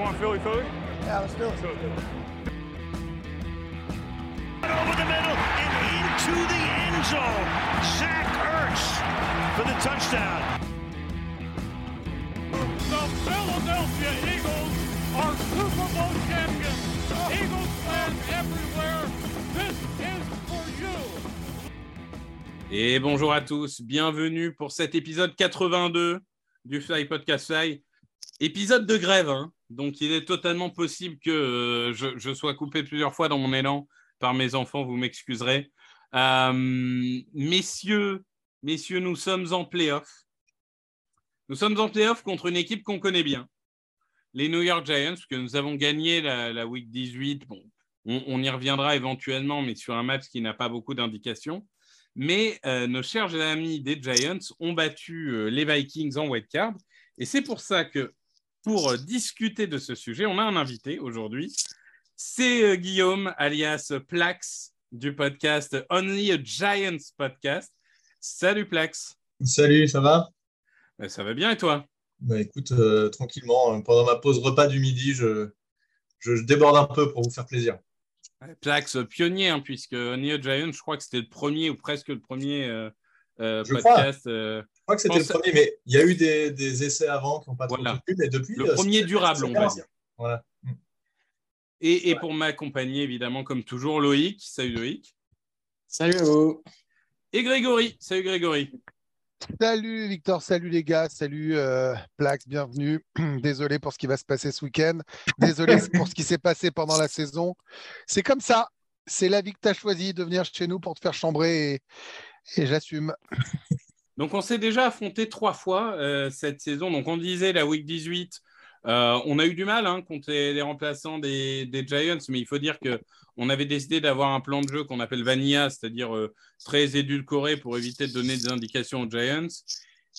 want Philly Philly? Yeah, let's do it. Over the middle and into the end zone. Zach Ertz for the touchdown. The Philadelphia Eagles are Super Bowl champions. Eagles fans everywhere, this is for you. Et bonjour à tous, bienvenue pour cet épisode 82 du Fly Podcast Fly. Épisode de grève, hein. Donc il est totalement possible que euh, je, sois coupé plusieurs fois dans mon élan par mes enfants, vous m'excuserez. Euh, messieurs, nous sommes en playoff. Nous sommes en playoff contre une équipe qu'on connaît bien, les New York Giants, que nous avons gagné la, week 18. Bon, on, y reviendra éventuellement, mais sur un match qui n'a pas beaucoup d'indications. Mais euh, nos chers amis des Giants ont battu les Vikings en white card. Et c'est pour ça que, pour discuter de ce sujet, on a un invité aujourd'hui. C'est euh, Guillaume, alias Plax, du podcast Only a Giants podcast. Salut Plax. Salut, ça va? Ben, Ça va bien et toi? Bah, Écoute, euh, tranquillement, pendant ma pause repas du midi, je, je, je, déborde un peu pour vous faire plaisir. Plax pionnier, hein, puisque Only a Giants, je crois que c'était le premier ou presque le premier euh, euh, je podcast. Crois. je crois que c'était le premier, mais il y a eu des, des essais avant qui n'ont pas voilà. trop plu, mais depuis. Le premier durable, on va dire. Voilà. Et, et ouais. pour m'accompagner, évidemment, comme toujours, Loïc. Salut Loïc. Salut à vous. Et Grégory. Salut Grégory. Salut Victor, salut les gars, salut euh, Plax, bienvenue. Désolé pour ce qui va se passer ce week-end. Désolé pour ce qui s'est passé pendant la saison. C'est comme ça. C'est la vie que tu as choisi de venir chez nous pour te faire chambrer et, et j'assume. Donc on s'est déjà affronté trois fois euh, cette saison. Donc on disait la week 18, euh, on a eu du mal hein, contre les, remplaçants des, Giants, mais il faut dire que on avait décidé d'avoir un plan de jeu qu'on appelle vanilla, c'est-à-dire euh, très édulcoré pour éviter de donner des indications aux Giants.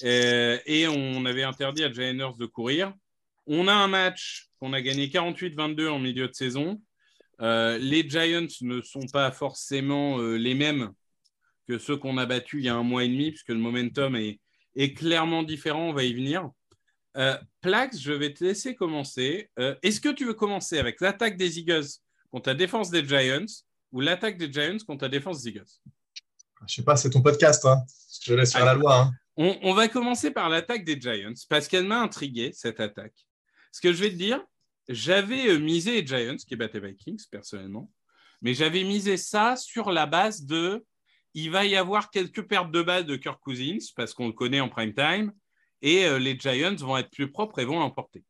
Et, et on avait interdit à Giants de courir. On a un match qu'on a gagné 48-22 en milieu de saison. Les Giants ne sont pas forcément les mêmes que ceux qu'on a battus il y a un mois et demi, puisque le momentum est, est clairement différent. On va y venir. Euh, Plax, je vais te laisser commencer. Euh, Est-ce que tu veux commencer avec l'attaque des Eagles contre la défense des Giants ou l'attaque des Giants contre la défense des Eagles? Je sais pas, c'est ton podcast. Hein. Je laisse faire la loi. Hein. On, on, va commencer par l'attaque des Giants parce qu'elle m'a intrigué, cette attaque. Ce que je vais te dire, j'avais euh, misé les Giants qui battaient Vikings personnellement, mais j'avais misé ça sur la base de il va y avoir quelques pertes de balles de Kirk Cousins parce qu'on le connaît en prime time et euh, les Giants vont être plus propres et vont l'emporter.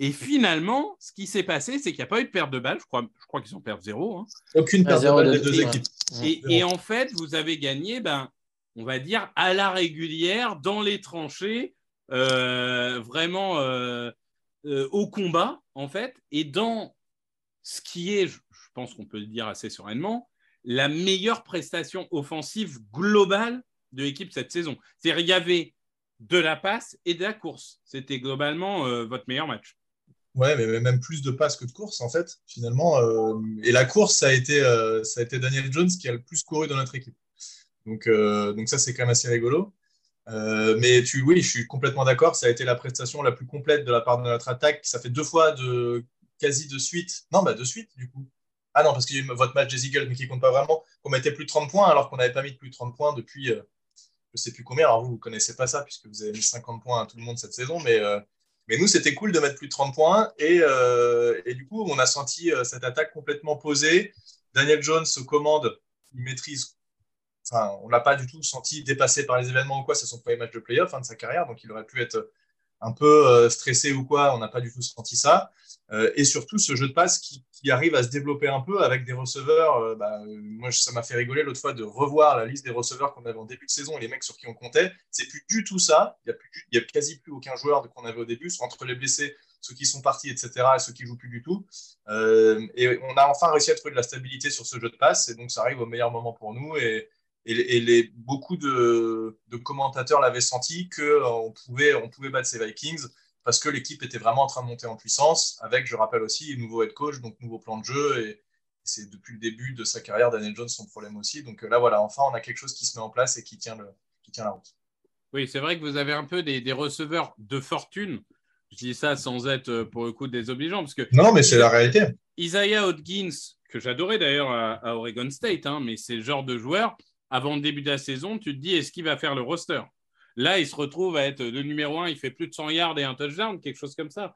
Et finalement, ce qui s'est passé, c'est qu'il n'y a pas eu de perte de balles. Je crois, je crois qu'ils ont perdu zéro. Hein. Aucune perte de balles des deux équipes. Et, et, en fait, vous avez gagné, ben, on va dire, à la régulière, dans les tranchées, euh, vraiment euh, au combat, en fait. Et dans ce qui est, je, je pense qu'on peut le dire assez sereinement, la meilleure prestation offensive globale de l'équipe cette saison. C'est-à-dire, il y avait de la passe et de la course. C'était globalement euh, votre meilleur match. Ouais, mais même plus de passes que de course, en fait, finalement. Euh, et la course, ça a, été, euh, ça a été Daniel Jones qui a le plus couru dans notre équipe. Donc, donc ça, c'est quand même assez rigolo. Mais tu, oui, je suis complètement d'accord. Ça a été la prestation la plus complète de la part de notre attaque. Ça fait deux fois de quasi de suite. Non, bah de suite, du coup. Ah non, parce qu'il votre match des Eagles, mais qui compte pas vraiment, qu'on mettait plus de 30 points, alors qu'on n'avait pas mis plus de 30 points depuis je ne sais plus combien. Alors vous, ne connaissez pas ça, puisque vous avez mis 50 points à tout le monde cette saison, mais, euh, mais nous, c'était cool de mettre plus de 30 points. Et, euh, et du coup, on a senti euh, cette attaque complètement posée. Daniel Jones se commande, il maîtrise. Enfin, on ne l'a pas du tout senti dépassé par les événements ou quoi. C'est son premier match de playoff hein, de sa carrière, donc il aurait pu être un peu euh, stressé ou quoi, on n'a pas du tout senti ça. Euh, et surtout, ce jeu de passe qui, arrive à se développer un peu avec des receveurs. Euh, bah, moi, ça m'a fait rigoler l'autre fois de revoir la liste des receveurs qu'on avait en début de saison et les mecs sur qui on comptait. C'est plus du tout ça. Il n'y a, a, quasi plus aucun joueur qu'on avait au début, entre les blessés, ceux qui sont partis, etc., et ceux qui jouent plus du tout. et on a enfin réussi à trouver de la stabilité sur ce jeu de passe. Et donc, ça arrive au meilleur moment pour nous. Et, les, beaucoup de, de commentateurs l'avaient senti qu'on pouvait, on pouvait battre ces Vikings parce que l'équipe était vraiment en train de monter en puissance avec, je rappelle aussi, nouveau head coach, donc nouveau plan de jeu. Et c'est depuis le début de sa carrière, Daniel Jones, son problème aussi. Donc là, voilà, enfin, on a quelque chose qui se met en place et qui tient, le, qui tient la route. Oui, c'est vrai que vous avez un peu des, des receveurs de fortune Je dis ça sans être euh, pour le coup désobligeant. Parce que Non, mais c'est la réalité. Isaiah Hodgins, que j'adorais d'ailleurs à, à Oregon State, hein, mais c'est le genre de joueur, avant le début de la saison, tu te dis est-ce qu'il va faire le roster? Là, il se retrouve à être le numéro un, il fait plus de 100 yards et un touchdown, quelque chose comme ça.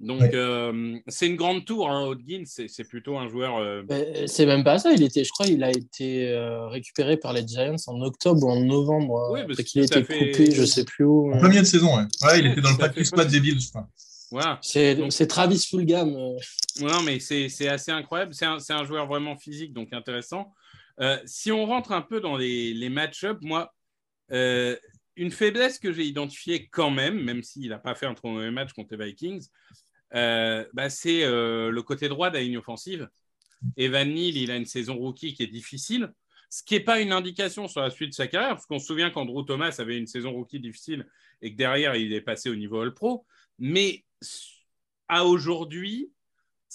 Donc, Ouais. euh, c'est une grande tour, hein, Hodgins, c'est c'est plutôt un joueur. euh, Mais C'est même pas ça. Il était, je crois, il a été euh, récupéré par les Giants en octobre ou en novembre. Oui, euh, parce qu'il a été fait- coupé, je sais plus où. En plein milieu de saison, ouais. Ouais, il était dans le practice squad pas- des Bills, je crois. voilà. C'est Donc- c'est Travis Fulgham. euh. Non, mais c'est c'est assez incroyable. C'est un, c'est un joueur vraiment physique, donc intéressant. Euh, si on rentre un peu dans les, les match-up, moi, euh, une faiblesse que j'ai identifiée quand même, même s'il n'a pas fait un trop mauvais match contre les Vikings, euh, bah, c'est le côté droit de la ligne offensive. Evan Neal, il a une saison rookie qui est difficile, ce qui n'est pas une indication sur la suite de sa carrière, parce qu'on se souvient qu'Andrew Thomas avait une saison rookie difficile et que derrière, il est passé au niveau All-Pro. Mais à aujourd'hui,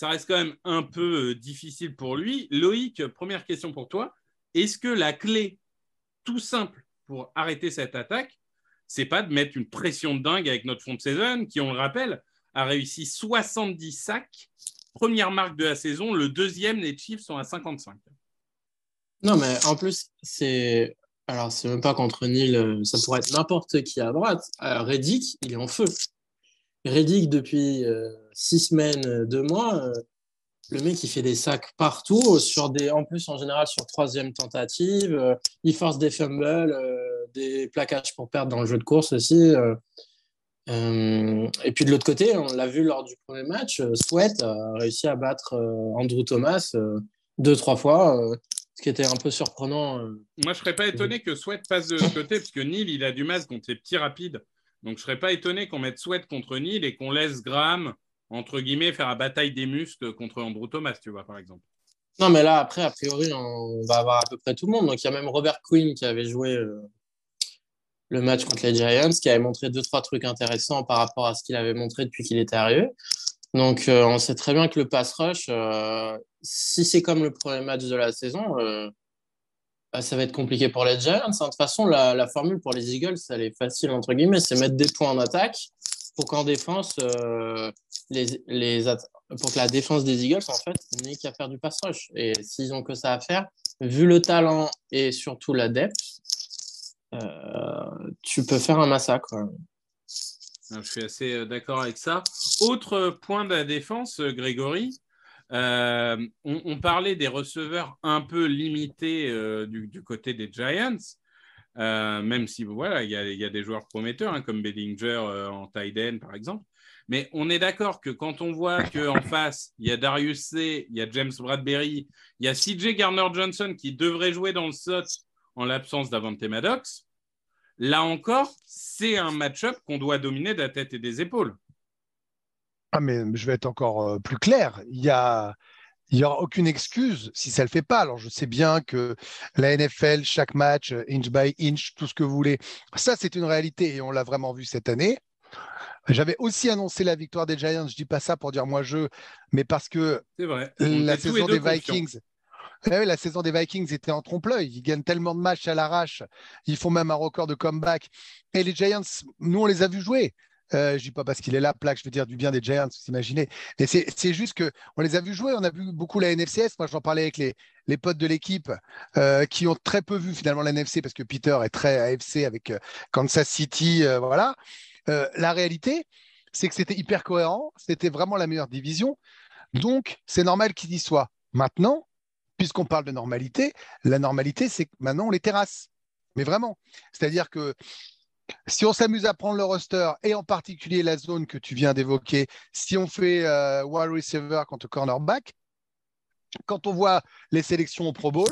ça reste quand même un peu euh, difficile pour lui. Loïc, première question pour toi. Est-ce que la clé tout simple pour arrêter cette attaque, c'est pas de mettre une pression de dingue avec notre front de saison qui, on le rappelle, a réussi 70 sacs, première marque de la saison, le deuxième, les Chiefs sont à 55. Non, mais en plus, c'est. Alors, c'est même pas contre Neil, euh, ça pourrait être n'importe qui à droite. Euh, Reddick, il est en feu. Reddick, depuis euh, six semaines, euh, deux mois, euh, le mec, il fait des sacs partout, sur des, en plus, en général, sur troisième tentative. euh, il force des fumbles, des plaquages pour perdre dans le jeu de course aussi. et puis de l'autre côté, on l'a vu lors du premier match, Sweat a réussi à battre Andrew Thomas deux, trois fois, ce qui était un peu surprenant. Moi, je serais pas étonné que Sweat passe de ce côté, parce que Neil, il a du mal contre les petits rapides. Donc, je serais pas étonné qu'on mette Sweat contre Neil et qu'on laisse Graham, entre guillemets, faire la bataille des muscles contre Andrew Thomas, tu vois, par exemple. Non, mais là, après, a priori, on va avoir à peu près tout le monde. Donc, il y a même Robert Quinn qui avait joué euh, le match contre les Giants, qui avait montré deux, trois trucs intéressants par rapport à ce qu'il avait montré depuis qu'il était arrivé. Donc, euh, on sait très bien que le pass rush, euh, si c'est comme le premier match de la saison, bah, ça va être compliqué pour les Giants. hein. De toute façon, la, formule pour les Eagles, elle est facile, entre guillemets, c'est mettre des points en attaque pour qu'en défense, euh, les, pour que la défense des Eagles, n'ait qu'à faire du pass rush. Et s'ils ont que ça à faire, vu le talent et surtout la depth, euh, tu peux faire un massacre. Je suis assez euh, d'accord avec ça. Autre point de la défense, Grégory, euh, on, on parlait des receveurs un peu limités euh, du, du côté des Giants, euh, même si voilà, il y, a- il y a des joueurs prometteurs hein, comme Bellinger en tight end par exemple. Mais on est d'accord que quand on voit qu'en face, il y a Darius C, il y a James Bradbury, il y a CJ Garner-Johnson qui devrait jouer dans le slot en l'absence d'Avante Maddox, là encore, c'est un match-up qu'on doit dominer de la tête et des épaules. Ah, mais je vais être encore euh, plus clair. Il y a, il y aura aucune excuse si ça le fait pas. Alors, je sais bien que la NFL, chaque match, euh, inch by inch, tout ce que vous voulez, ça, c'est une réalité et on l'a vraiment vu cette année. J'avais aussi annoncé la victoire des Giants. Je dis pas ça pour dire moi je, mais parce que vrai. La saison des. Vikings. Eh la saison des Vikings était en trompe-l'œil. Ils gagnent tellement de matchs à l'arrache. Ils font même un record de comeback. Et les Giants, nous, on les a vus jouer. Euh, je dis pas parce qu'il est là, plaque, je veux dire du bien des Giants, vous imaginez. Mais c'est juste que on les a vus jouer. On a vu beaucoup la NFCS. Moi, j'en parlais avec les, les potes de l'équipe euh, qui ont très peu vu finalement la NFC parce que Peter est très AFC avec euh, Kansas City. euh, voilà. La réalité, c'est que c'était hyper cohérent. C'était vraiment la meilleure division. Donc, c'est normal qu'il y soit. Maintenant, puisqu'on parle de normalité, la normalité, c'est que maintenant, on les terrasse. Mais vraiment. C'est-à-dire que si on s'amuse à prendre le roster, et en particulier la zone que tu viens d'évoquer, si on fait euh, wide receiver contre cornerback, quand on voit les sélections au Pro Bowl,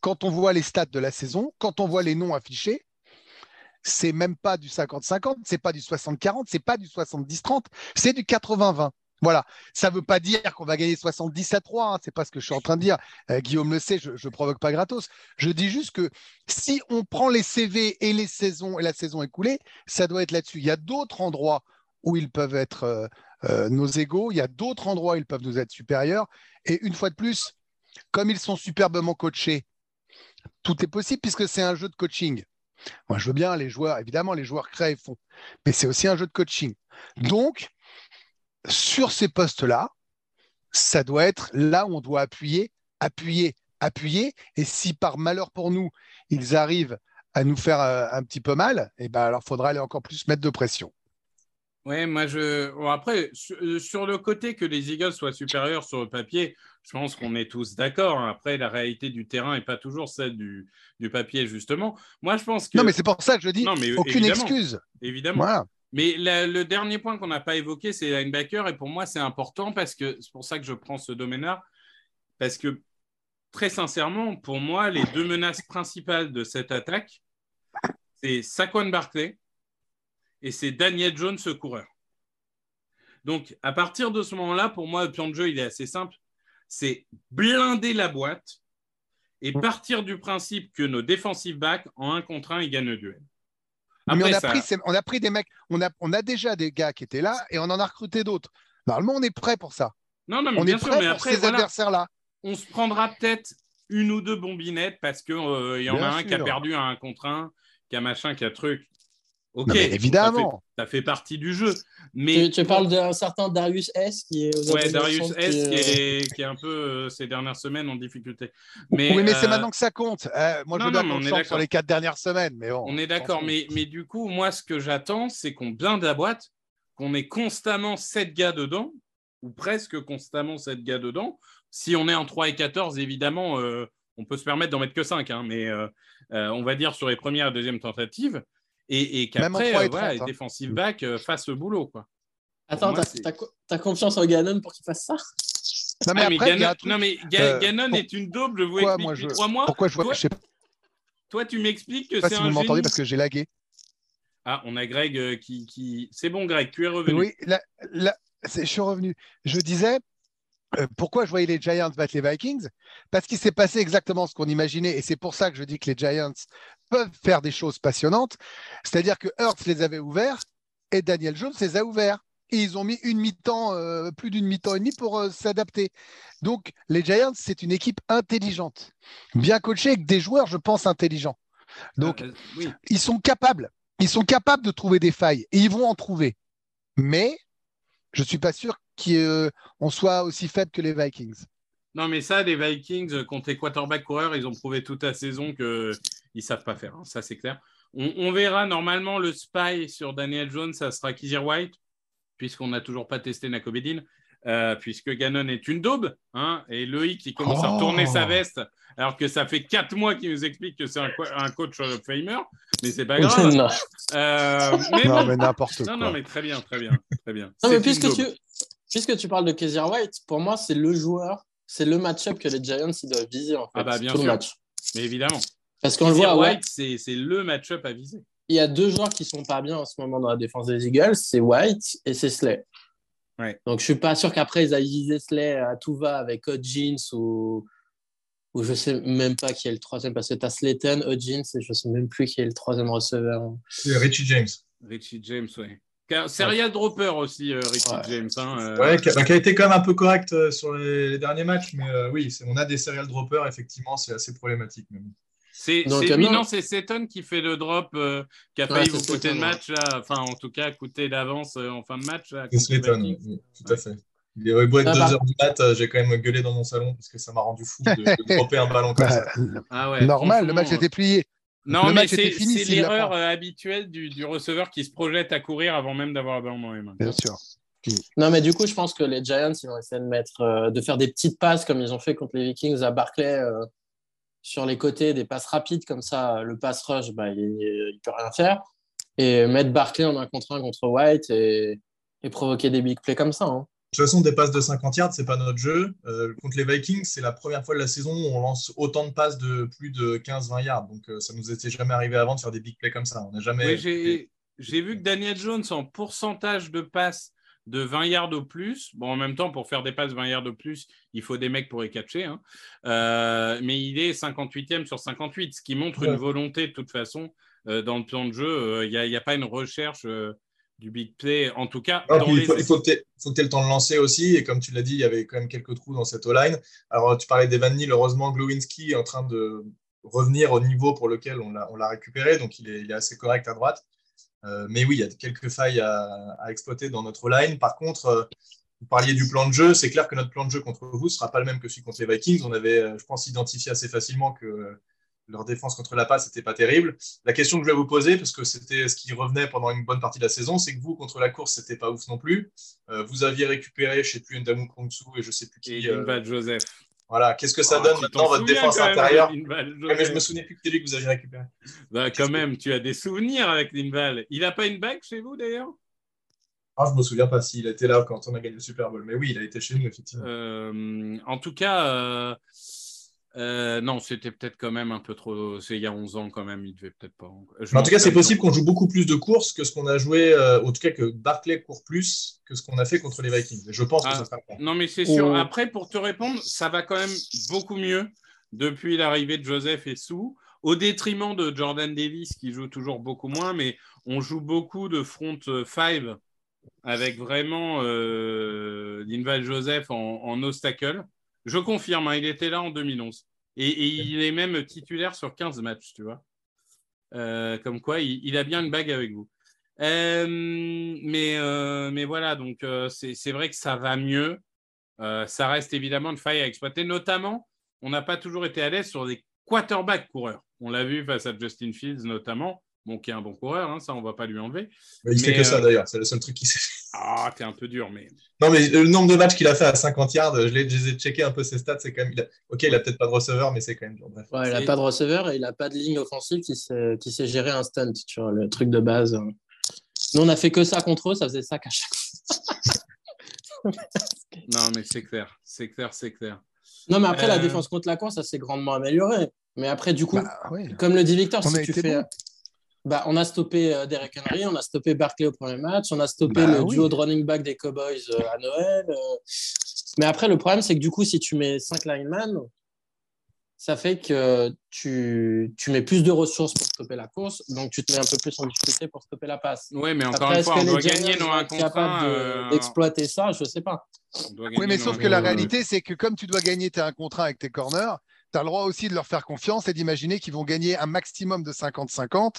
quand on voit les stats de la saison, quand on voit les noms affichés, c'est même pas du 50-50, c'est pas du 60-40, c'est pas du 70-30, c'est du 80-20. Voilà, ça ne veut pas dire qu'on va gagner 70 à 3, hein, c'est pas ce que je suis en train de dire. Euh, Guillaume le sait, je ne provoque pas gratos. Je dis juste que si on prend les CV et les saisons et la saison écoulée, ça doit être là-dessus. Il y a d'autres endroits où ils peuvent être euh, euh, nos égaux, il y a d'autres endroits où ils peuvent nous être supérieurs. Et une fois de plus, comme ils sont superbement coachés, tout est possible puisque c'est un jeu de coaching. Moi, je veux bien les joueurs, évidemment, les joueurs créent et font, mais c'est aussi un jeu de coaching. Donc, sur ces postes-là, ça doit être là où on doit appuyer, appuyer, appuyer. Et si par malheur pour nous, ils arrivent à nous faire euh, un petit peu mal, et ben alors faudra aller encore plus mettre de pression. Ouais, moi je. Bon, après, sur, euh, sur le côté que les Eagles soient supérieurs sur le papier, je pense qu'on est tous d'accord. hein. Après, la réalité du terrain n'est pas toujours celle du, du papier, justement. Moi, je pense que. Non, mais c'est pour ça que je dis Non, mais aucune évidemment, excuse. Évidemment. Voilà. Mais la- le dernier point qu'on n'a pas évoqué, c'est les linebackers. Et pour moi, c'est important parce que c'est pour ça que je prends ce domaine-là. Parce que, très sincèrement, pour moi, les deux menaces principales de cette attaque, c'est Saquon Barkley et c'est Daniel Jones, ce coureur. Donc, à partir de ce moment-là, pour moi, le plan de jeu, il est assez simple. C'est blinder la boîte et Mm. partir du principe que nos defensive backs, en un contre un, ils gagnent le duel. Mais on a, ça- pris, ces- on a pris des mecs, on a, on a déjà des gars qui étaient là et on en a recruté d'autres. Normalement, on est prêt pour ça. Non, non, mais On bien est sûr, prêt mais pour après, ces voilà, adversaires-là. on se prendra peut-être une ou deux bombinettes parce qu'il y en Bien a un qui a perdu à un contre un, qui a machin, qui a truc. Ok, Non, mais ça fait- évidemment. Ça fait, partie du jeu. Mais Tu, tu parles d'un certain Darius S qui est aux Ouais, Darius S qui est- est, qui est un peu euh, ces dernières semaines en difficulté. Mais, oui, mais c'est euh, maintenant que ça compte. Euh, moi, je non, veux mais on est sur les quatre dernières semaines. Mais bon, On est d'accord, mais, mais du coup, moi, ce que j'attends, c'est qu'on blinde la boîte, qu'on ait constamment 7 gars dedans, ou presque constamment 7 gars dedans. Si on est en 3 et 14, évidemment, euh, on peut se permettre d'en mettre que 5, mais euh, euh, on va dire sur les premières et deuxièmes tentatives, et, et qu'après, 3 et euh, voilà, 30, les hein. defensive back euh, fassent le boulot. Quoi. Attends, t'as- confiance en Gannon pour qu'il fasse ça? Non, mais Ah, après, Gannon, a un truc. non, mais Ga- euh, Gannon pour- est une daube, je vous Pourquoi explique moi, je- trois mois. Pourquoi je vois. Toi- Je sais Toi, tu m'expliques que pas c'est si un vous m'entendez parce que j'ai lagué. Ah, on a Greg euh, qui, qui... C'est bon, Greg, tu es revenu. Oui, là, là, c'est- je suis revenu. Je disais, euh, pourquoi je voyais les Giants battre les Vikings? Parce qu'il s'est passé exactement ce qu'on imaginait, et c'est pour ça que je dis que les Giants peuvent faire des choses passionnantes. C'est-à-dire que Hurts les avait ouverts et Daniel Jones les a ouverts. Et ils ont mis une mi-temps, euh, plus d'une mi-temps et demi pour euh, s'adapter. Donc, les Giants, c'est une équipe intelligente, bien coachée avec des joueurs, je pense, intelligents. Donc, Euh, oui. ils sont capables. Ils sont capables de trouver des failles et ils vont en trouver. Mais je suis pas sûr qu'on soit aussi faible que les Vikings. Non, mais ça, les Vikings, contre les quarterback coureurs, ils ont prouvé toute la saison qu'ils ne savent pas faire. hein. Ça, c'est clair. On, on verra normalement le spy sur Daniel Jones, ça sera Kizir White, puisqu'on n'a toujours pas testé Nakobedin, euh, puisque Gannon est une daube. Hein, et Loïc, qui commence à Oh. retourner sa veste, alors que ça fait quatre mois qu'il nous explique que c'est un, co- un coach Hall of Famer. Mais c'est pas grave. non. Euh, mais Non, bon. mais n'importe non, quoi. non, mais très bien, très bien. Très bien. Non, mais puisque tu, puisque tu parles de Kezir White, pour moi, c'est le joueur, c'est le match-up que les Giants ils doivent viser en fait, Ah bah, bien tout le sûr. match. Mais évidemment. Parce qu'on le voit, ouais, White, c'est c'est le match-up à viser. il y a deux joueurs qui sont pas bien en ce moment dans la défense des Eagles, c'est White et c'est Slay. Ouais. Donc je suis pas sûr qu'après ils aillent viser Slay à tout va avec Hodgins ou ou je sais même pas qui est le troisième parce que t'as Slayton, Hodgins et je sais même plus qui est le troisième receveur. C'est Richie James. Richie James, oui. Car- Serial dropper aussi, euh, Richie Ouais. James. hein, euh, Ouais, qui a, bah, qui a été quand même un peu correct euh, sur les, les derniers matchs, mais euh, oui, on a des serial droppers, effectivement, c'est assez problématique. bon. C'est lui, non. c'est Seton qui fait le drop euh, qui a Ouais, failli vous coûter le ouais. match, là. enfin en tout cas coûter d'avance euh, en fin de match. C'est Vikings. oui, tout à fait. Il est beau être Ah, 2 bah. heures du mat, euh, j'ai quand même gueulé dans mon salon parce que ça m'a rendu fou de, de dropper un ballon comme ça. Bah, Ah ouais, normal, le match était plié. Non, le mais c'est l'erreur habituelle du, du receveur qui se projette à courir avant même d'avoir le ballon dans les mains. Bien sûr. Non, mais du coup, je pense que les Giants, ils vont essayer de mettre, euh, de faire des petites passes comme ils ont fait contre les Vikings à Barclay euh, sur les côtés, des passes rapides comme ça. Le pass rush, bah, il, il peut rien faire. Et mettre Barclay en un contre un contre White et, et provoquer des big plays comme ça. hein. De toute façon, des passes de 50 yards, c'est pas notre jeu. Euh, contre les Vikings, c'est la première fois de la saison où on lance autant de passes de plus de 15-20 yards. Donc, euh, ça nous était jamais arrivé avant de faire des big plays comme ça. On n'a jamais. Oui, j'ai j'ai vu que Daniel Jones en pourcentage de passes de 20 yards au plus. Bon, en même temps, pour faire des passes 20 yards au plus, il faut des mecs pour les catcher. hein. Euh, mais il est 58e sur 58, ce qui montre une volonté de toute façon euh, dans le plan de jeu. Euh, Il n'y a, a pas une recherche euh, du big play, en tout cas. Ah, dans puis les il faut, il faut que tu aies le temps de lancer aussi. Et comme tu l'as dit, il y avait quand même quelques trous dans cette O-line. Alors, tu parlais d'Evan Neal. Heureusement, Glowinski est en train de revenir au niveau pour lequel on l'a on l'a récupéré. Donc, il est, il est assez correct à droite. Euh, mais oui, il y a quelques failles à, exploiter dans notre line. Par contre, vous parliez du plan de jeu. C'est clair que notre plan de jeu contre vous ne sera pas le même que celui contre les Vikings. On avait, je pense, identifié assez facilement que leur défense contre la passe n'était pas terrible. La question que je vais vous poser, parce que c'était ce qui revenait pendant une bonne partie de la saison, c'est que vous, contre la course, c'était pas ouf non plus. vous aviez récupéré, je ne sais plus, Ndamu Kongsu et je ne sais plus qui. Et Joseph. Voilà, qu'est-ce que ça ah, donne maintenant votre défense intérieure Mais je me souviens plus que c'était lui que vous aviez récupéré. Bah, quand même, tu as des souvenirs avec Lindval. Il n'a pas une bague chez vous d'ailleurs? Ah, je me souviens pas s'il était là quand on a gagné le Super Bowl, mais oui, il a été chez nous effectivement. Euh, en tout cas, euh, euh, non, c'était peut-être quand même un peu trop. C'est il y a 11 ans quand même, il devait peut-être pas. en tout cas, c'est possible qu'on joue beaucoup plus de courses que ce qu'on a joué, euh, en tout cas que Barclay court plus que ce qu'on a fait contre les Vikings. je pense que ah, ça sera Non, mais c'est sûr. Après, pour te répondre, ça va quand même beaucoup mieux depuis l'arrivée de Joseph et Sou, au détriment de Jordan Davis qui joue toujours beaucoup moins, mais on joue beaucoup de front 5 avec vraiment euh, Linval Joseph en, en obstacle. Je confirme, hein, il était là en 2011. Et, il est même titulaire sur 15 matchs, tu vois. Euh, comme quoi, il, a bien une bague avec vous. Euh, mais, euh, mais voilà, donc c'est vrai que ça va mieux. ça reste évidemment une faille à exploiter. Notamment, on n'a pas toujours été à l'aise sur des quarterbacks coureurs. On l'a vu face à Justin Fields notamment. Bon, qui est un bon coureur, hein, ça on va pas lui enlever. Mais il fait que ça d'ailleurs, c'est le seul truc qu'il sait. Ah, t'es un peu dur, mais. Non, mais le nombre de matchs qu'il a fait à 50 yards, je, les ai checké un peu ses stats, c'est quand même. Ok, il a peut-être pas de receveur, mais c'est quand même dur. Bref. il a pas de receveur et il a pas de ligne offensive qui sait, qui sait gérer un stunt, tu vois, le truc de base. Nous, on a fait que ça contre eux, ça faisait ça qu'à chaque fois. non, mais c'est clair, c'est clair, c'est clair. Non, mais après, la euh, défense contre la course, ça s'est grandement amélioré. Mais après, du coup, bah, comme le dit Victor, si tu fais. Bah, on a stoppé euh, Derek Henry, on a stoppé Barkley au premier match, on a stoppé bah le duo de running back des Cowboys euh, à Noël. Euh. Mais après, le problème, c'est que du coup, si tu mets 5 linemen, ça fait que tu, tu, mets plus de ressources pour stopper la course, donc tu te mets un peu plus en difficulté pour stopper la passe. Oui, mais encore une fois, on doit gagner dans un contrat. d'exploiter ça, je ne sais pas. Oui, mais sauf que la réalité, c'est que comme tu dois gagner tes un contrat avec tes corners, tu as le droit aussi de leur faire confiance et d'imaginer qu'ils vont gagner un maximum de 50-50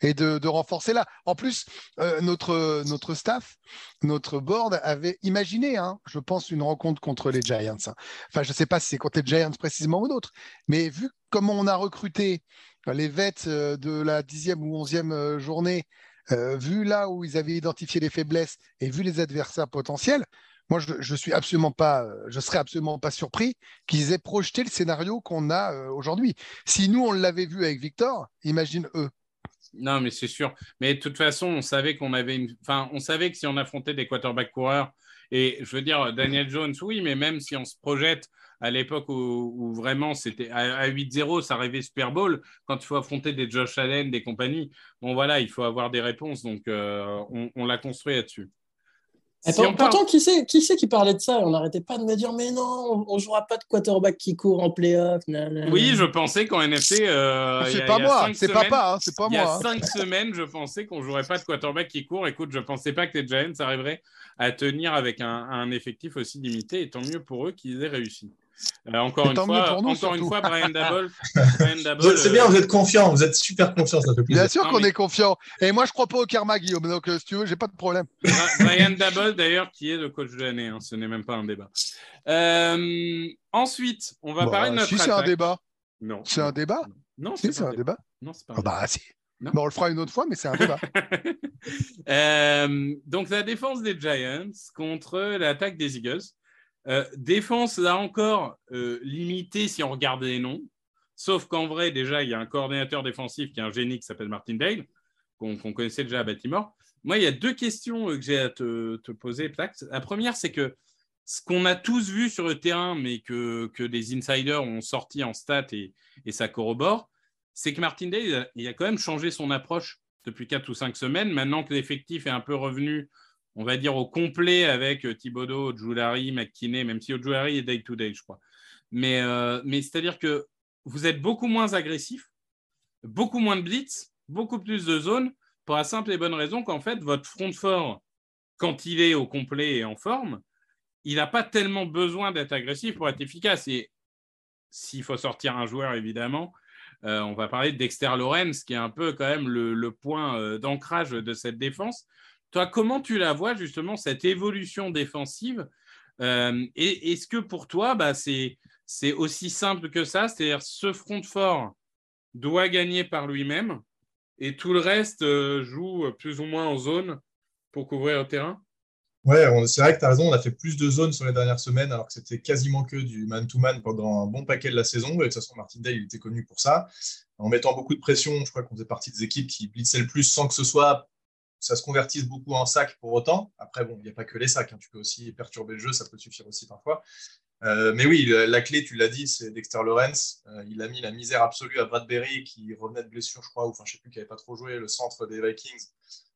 et de, renforcer là. En plus, euh, notre, staff, notre board avait imaginé, hein, je pense, une rencontre contre les Giants. Hein. Enfin, je ne sais pas si c'est contre les Giants précisément ou d'autres, mais vu comment on a recruté les vêtes euh, de la dixième ou onzième euh, journée, vu là où ils avaient identifié les faiblesses et vu les adversaires potentiels, moi, je, je suis absolument pas, euh, je serais absolument pas surpris qu'ils aient projeté le scénario qu'on a euh, aujourd'hui. Si nous on l'avait vu avec Victor, imagine eux. Non, mais c'est sûr. Mais de toute façon, on savait qu'on avait on savait que si on affrontait des quarterback coureurs, et je veux dire, Daniel Jones, oui, mais même si on se projette à l'époque où, vraiment c'était à, 8-0, ça rêvait Super Bowl, quand il faut affronter des Josh Allen, des compagnies, bon voilà, il faut avoir des réponses. Donc, euh, on l'a construit là-dessus pourtant, qui c'est qui, qui parlait de ça? On n'arrêtait pas de me dire, mais non, on ne jouera pas de quarterback qui court en playoff. Oui, je pensais qu'en NFC. Euh, c'est pas, moi, c'est papa, hein, c'est pas moi. Il y a cinq semaines, je pensais qu'on ne jouerait pas de quarterback qui court. Écoute, je ne pensais pas que les Giants arriveraient à tenir avec un, un effectif aussi limité, et tant mieux pour eux qu'ils aient réussi. Euh, encore une, fois, encore une fois, Brian Dabble. c'est bien, vous êtes confiant, vous êtes super confiant, ça fait plaisir. Bien sûr qu'on est confiant. Et moi, je crois pas au karma, Guillaume. Donc, euh, si tu veux, j'ai pas de problème. Brian Dabble, d'ailleurs, qui est le coach de l'année. Hein, ce n'est même pas un débat. Euh, ensuite, on va parler de notre. Si c'est un débat. Non. C'est un débat Non, c'est un, débat. Non, c'est pas. Un ah bah si. on le fera une autre fois, mais c'est un débat. donc, la défense des Giants contre l'attaque des Eagles. Euh, défense, là encore, euh, limitée si on regarde les noms. Sauf qu'en vrai, déjà, il y a un coordinateur défensif qui est un génie qui s'appelle Martin Dale, qu'on connaissait déjà à Baltimore. Moi, il y a deux questions euh, que j'ai à te, poser, Plax. La première, c'est que ce qu'on a tous vu sur le terrain, mais que, que les insiders ont sorti en stats et, et ça corrobore, c'est que Martin Dale, il a quand même changé son approche depuis quatre ou cinq semaines. Maintenant que l'effectif est un peu revenu on va dire, au complet avec euh, Thibodeau, Ojulari, McKinney, même si Ojulari est day-to-day, je crois. Mais, euh, mais c'est-à-dire que vous êtes beaucoup moins agressif, beaucoup moins de blitz, beaucoup plus de zones, pour la simple et bonne raison qu'en fait, votre front fort, quand il est au complet et en forme, il n'a pas tellement besoin d'être agressif pour être efficace. Et s'il faut sortir un joueur, évidemment, Euh, on va parler de Dexter Lawrence, qui est un peu quand même le, point d'ancrage de cette défense. Toi, comment tu la vois justement, cette évolution défensive euh, Et est-ce que pour toi, bah, c'est aussi simple que ça? C'est-à-dire, ce front fort doit gagner par lui-même et tout le reste joue plus ou moins en zone pour couvrir le terrain? Ouais, c'est vrai que tu as raison, on a fait plus de zones sur les dernières semaines, alors que c'était quasiment que du man-to-man pendant un bon paquet de la saison. Et de toute façon, Martindale, il était connu pour ça. En mettant beaucoup de pression, je crois qu'on faisait partie des équipes qui blitzaient le plus sans que ce soit ça se convertisse beaucoup en sac pour autant. Après, bon, il n'y a pas que les sacs, hein. tu peux aussi perturber le jeu, ça peut suffire aussi parfois. Euh, mais oui, la, clé, tu l'as dit, c'est Dexter Lawrence. Euh, il a mis la misère absolue à Bradbury, qui revenait de blessure, je crois, ou enfin, je sais plus, qui n'avait pas trop joué, le centre des Vikings.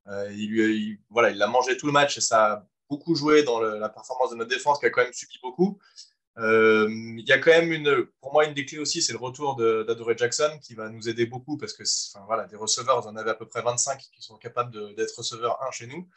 Euh, il, lui, voilà, il l'a mangé tout le match et ça beaucoup joué dans la performance de notre défense qui a quand même subi beaucoup. Euh, il y a quand même une, pour moi, une des clés aussi, c'est le retour d'Adore Jackson qui va nous aider beaucoup parce que, voilà, des receveurs, vous en avez à peu près 25 qui sont capables d'être receveurs 1 chez nous.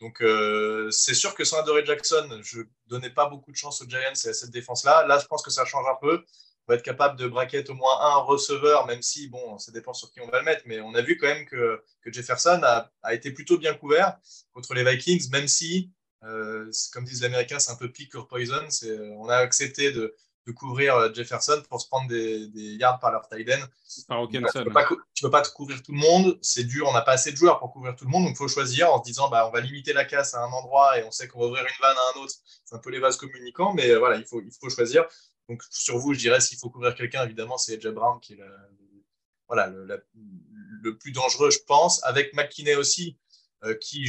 Donc, euh, c'est sûr que sans Adore Jackson, je donnais pas beaucoup de chance aux Giants et à cette défense-là. Là, je pense que ça change un peu. On va être capable de braquer au moins un receveur, même si, bon, ça dépend sur qui on va le mettre. Mais on a vu quand même que, Jefferson a, été plutôt bien couvert contre les Vikings, même si euh, comme disent les Américains, c'est un peu pick or poison. Euh, on a accepté de, couvrir euh, Jefferson pour se prendre des, yards par leur tight end. Par tu ne peux, peux, pas te couvrir tout le monde, c'est dur, on n'a pas assez de joueurs pour couvrir tout le monde, donc il faut choisir en se disant bah, on va limiter la casse à un endroit et on sait qu'on va ouvrir une vanne à un autre. C'est un peu les vases communicants, mais voilà, il faut, il faut choisir. Donc sur vous, je dirais s'il faut couvrir quelqu'un, évidemment, c'est Edge Brown qui est voilà, le, le, plus dangereux, je pense. Avec McKinney aussi, euh, qui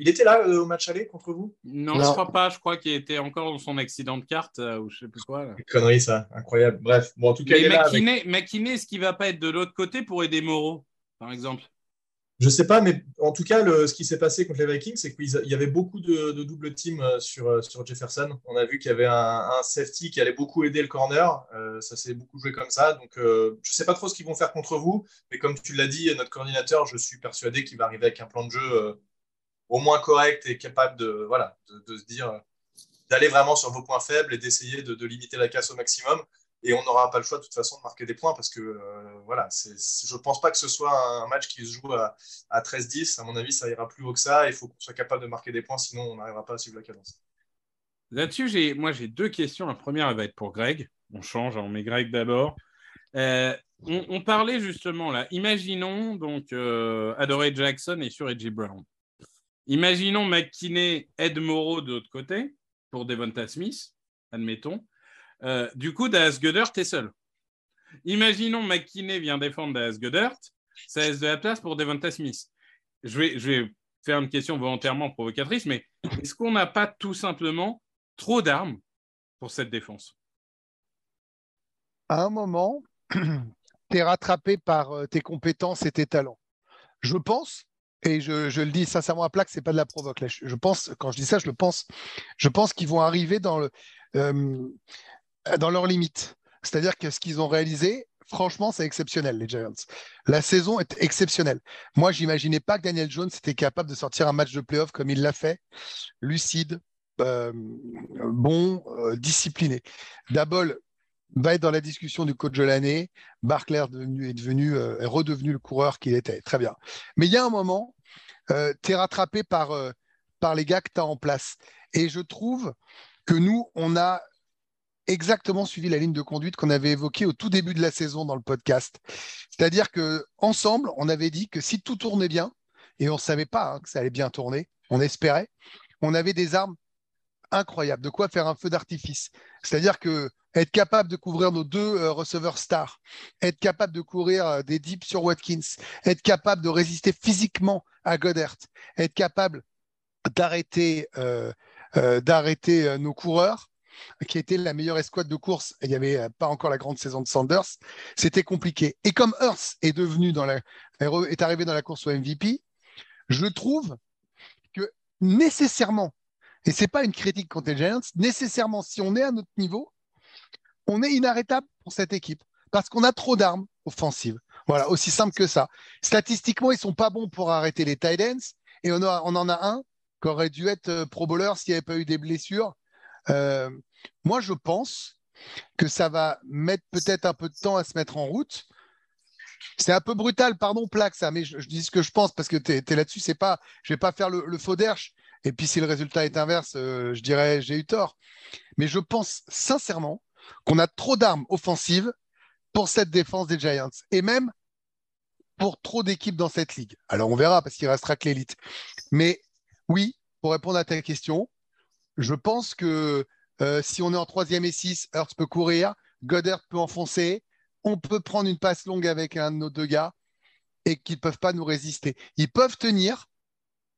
il était là euh, au match aller contre vous? Non, je ne crois pas. Je crois qu'il était encore dans son accident de carte euh, ou je sais plus quoi. Connerie ça, incroyable. Bref, bon en tout cas, Mais il McKinney, est-ce qu'il va pas être de l'autre côté pour aider Moreau, par exemple? Je sais pas, mais en tout cas, ce qui s'est passé contre les Vikings, c'est qu'il y avait beaucoup de, double team euh, sur, euh, sur Jefferson. On a vu qu'il y avait un, safety qui allait beaucoup aider le corner. Euh, ça s'est beaucoup joué comme ça. Donc, je ne sais pas trop ce qu'ils vont faire contre vous, mais comme tu l'as dit, notre coordinateur, je suis persuadé qu'il va arriver avec un plan de jeu au moins correct et capable de, voilà, de, se dire d'aller vraiment sur vos points faibles et d'essayer de, de limiter la casse au maximum et on n'aura pas le choix de toute façon de marquer des points parce que euh, voilà, je ne pense pas que ce soit un match qui se joue à, 13-10. À mon avis, ça ira plus haut que ça. Il faut qu'on soit capable de marquer des points, sinon on n'arrivera pas à suivre la cadence. Là-dessus, moi j'ai deux questions. La première, elle va être pour Greg. On change, on met Greg d'abord. Euh, on, parlait justement là. Imaginons donc euh, Jackson et sur Edgy Brown. Imaginons McKinney, Ed Moreau de l'autre côté pour Devonta Smith, admettons. Euh, du coup, Dallas Goddard est seul. Imaginons McKinney vient défendre Dallas Goddard, ça laisse de la place pour Devonta Smith. Je vais, je vais faire une question volontairement provocatrice, mais est-ce qu'on n'a pas tout simplement trop d'armes pour cette défense? À un moment, tu es rattrapé par euh, tes compétences et tes talents. Je pense, et je, le dis sincèrement à plaque, c'est pas de la provoque. je, pense, quand je dis ça, je le pense. Je pense qu'ils vont arriver dans le. Euh, dans leurs limites. C'est-à-dire que ce qu'ils ont réalisé, franchement, c'est exceptionnel, les Giants. La saison est exceptionnelle. Moi, j'imaginais pas que Daniel Jones était capable de sortir un match de playoff comme il l'a fait, lucide, euh, bon, euh, discipliné. D'abord, va être dans la discussion du coach de l'année. Barclay est devenu, euh, est redevenu le coureur qu'il était. Très bien. Mais il y a un moment, tu es rattrapé par, par les gars que tu as en place. Et je trouve que nous, on a exactement suivi la ligne de conduite qu'on avait évoquée au tout début de la saison dans le podcast. C'est-à-dire que ensemble, on avait dit que si tout tournait bien, et on ne savait pas hein, que ça allait bien tourner, on espérait, on avait des armes incroyables, de quoi faire un feu d'artifice. C'est-à-dire que être capable de couvrir nos deux euh, receveurs stars, être capable de courir euh, des dips sur Watkins, être capable de résister physiquement à Goddard, être capable d'arrêter euh, d'arrêter nos coureurs, qui était la meilleure escouade de course, il n'y avait euh, pas encore la grande saison de Sanders, c'était compliqué. Et comme Hurst est arrivé dans la course au MVP, je trouve que nécessairement, et c'est pas une critique contre les Giants, nécessairement, si on est à notre niveau, on est inarrêtable pour cette équipe parce qu'on a trop d'armes offensives. Voilà, aussi simple que ça. Statistiquement, ils sont pas bons pour arrêter les tight ends et on, on en a un qui aurait dû être euh, pro bowler s'il n'y avait pas eu des blessures. Euh, moi, je pense que ça va mettre peut-être un peu de temps à se mettre en route. c'est un peu brutal, pardon, plaque ça, mais je, dis ce que je pense parce que tu es, là-dessus, c'est pas, je vais pas faire le, faux d'erche. Et puis si le résultat est inverse, euh, je dirais j'ai eu tort. Mais je pense sincèrement qu'on a trop d'armes offensives pour cette défense des Giants et même pour trop d'équipes dans cette ligue. Alors on verra parce qu'il restera que l'élite. Mais oui, pour répondre à ta question, je pense que euh, si on est en troisième et 6, Hurts peut courir, Goddard peut enfoncer, on peut prendre une passe longue avec un de nos deux gars et qu'ils ne peuvent pas nous résister. Ils peuvent tenir,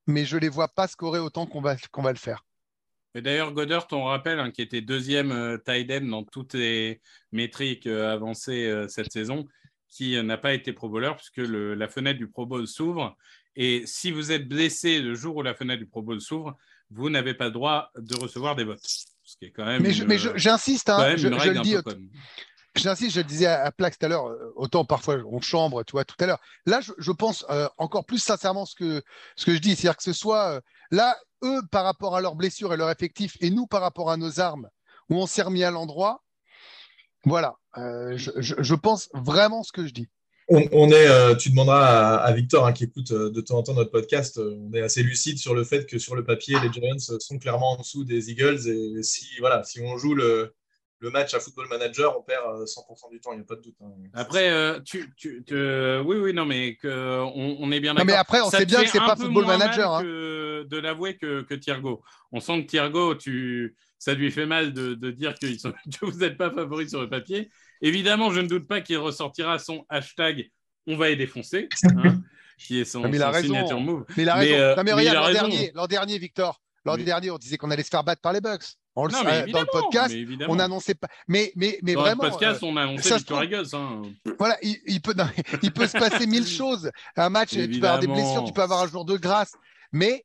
mais je ne les vois pas scorer autant qu'on va, le faire. D'ailleurs, Goddard, on rappelle, hein, qui était deuxième euh, tight end dans toutes les métriques euh, avancées euh, cette saison, qui n'a pas été Pro Bowler puisque la fenêtre du Pro Bowl s'ouvre. Et si vous êtes blessé le jour où la fenêtre du Pro Bowl s'ouvre, vous n'avez pas le droit de recevoir des votes. Ce qui est quand même. Mais j'insiste, hein, je, le dis. J'insiste, je le disais à, Plax tout à l'heure, euh, autant parfois on chambre, tu vois, tout à l'heure. Là, je, pense euh, encore plus sincèrement ce que, ce que je dis, c'est-à-dire que ce soit euh, là, eux par rapport à leurs blessures et leur effectif, et nous par rapport à nos armes, où on s'est remis à l'endroit. Voilà, je, pense vraiment ce que je dis. On, est, tu demanderas à, Victor hein, qui écoute de temps en temps notre podcast, on est assez lucide sur le fait que sur le papier, les Giants sont clairement en dessous des Eagles et si voilà, si on joue le, le match à Football Manager, on perd 100% euh, du temps, il n'y a pas de doute. Hein. Après, euh, tu, tu, oui, oui, non, mais que, on, est bien d'accord. mais après, on sait bien que c'est pas Football Manager. Hein. de l'avouer que, que Thiergo. On sent que Thiergo, tu, ça lui fait mal de, de dire que, que vous n'êtes pas favori sur le papier. Évidemment, je ne doute pas qu'il ressortira son hashtag on va les défoncer, hein, qui est son, signature move. Mais il a raison. Euh, non, mais, regarde, l'an dernier, dernier, Victor, l'an dernier, on disait qu'on allait se faire battre par les Bucks. On le sait, dans le podcast, on n'annonçait pas. Mais, mais, mais dans vraiment. le podcast, on a annoncé Victor Eagles. Hein. Voilà, il, peut, il peut se passer mille choses. Un match, tu peux avoir des blessures, tu peux avoir un jour de grâce. Mais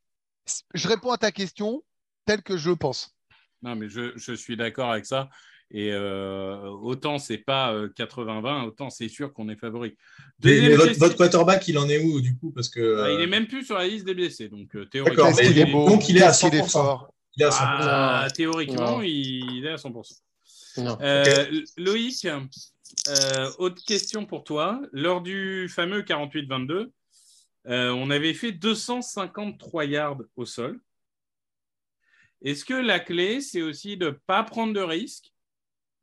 je réponds à ta question tel que je pense. Non, mais je, je suis d'accord avec ça. Et euh, autant c'est pas 80-20, euh, autant c'est sûr qu'on est favori. Mais, votre, quarterback, il en est où du coup? Parce que bah, Il est même plus sur la liste des blessés, donc euh, théoriquement. il donc il est à 100%. Ah, théoriquement, il est à 100%. Euh, Loïc, euh, autre question pour toi. Lors du fameux 48-22, euh, on avait fait 253 yards au sol. Est-ce que la clé, c'est aussi de ne pas prendre de risques,